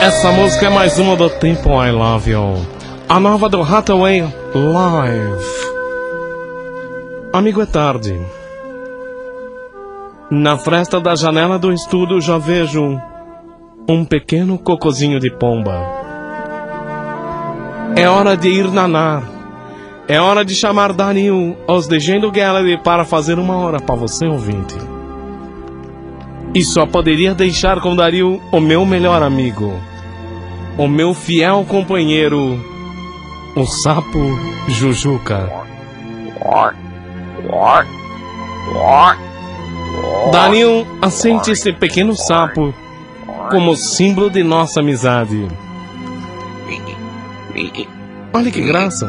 Essa música é mais uma do Tempo I Love You. A nova do Hathaway Live. Amigo, é tarde. Na fresta da janela do estúdio já vejo um pequeno cocozinho de pomba. É hora de ir nanar. É hora de chamar Daniel aos Legendo Gallery para fazer uma hora para você, ouvinte. E só poderia deixar com Dario o meu melhor amigo, o meu fiel companheiro, o sapo Jujuca. Dario assente esse pequeno sapo como símbolo de nossa amizade. Olha que graça!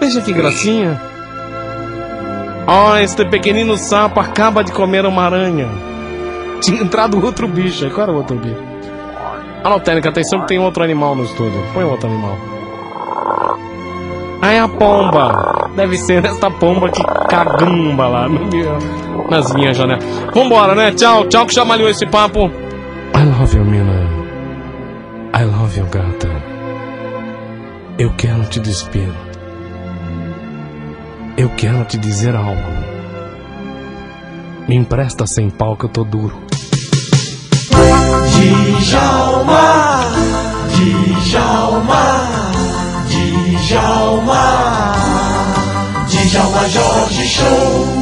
Veja que gracinha! Oh, este pequenino sapo acaba de comer uma aranha. Tinha entrado outro bicho. Qual era o outro bicho? Não, Técnica, atenção que tem outro animal no estúdio. Põe outro animal. É a pomba. Deve ser esta pomba que cagumba lá nas minhas janelas. Vambora, né? Tchau, tchau que chamalhou esse papo. I love you, Mina. I love you, gata. Eu quero te despedir. Eu quero te dizer algo. Me empresta sem pau que eu tô duro. Djalma, Djalma, Djalma, Djalma Jorge Show.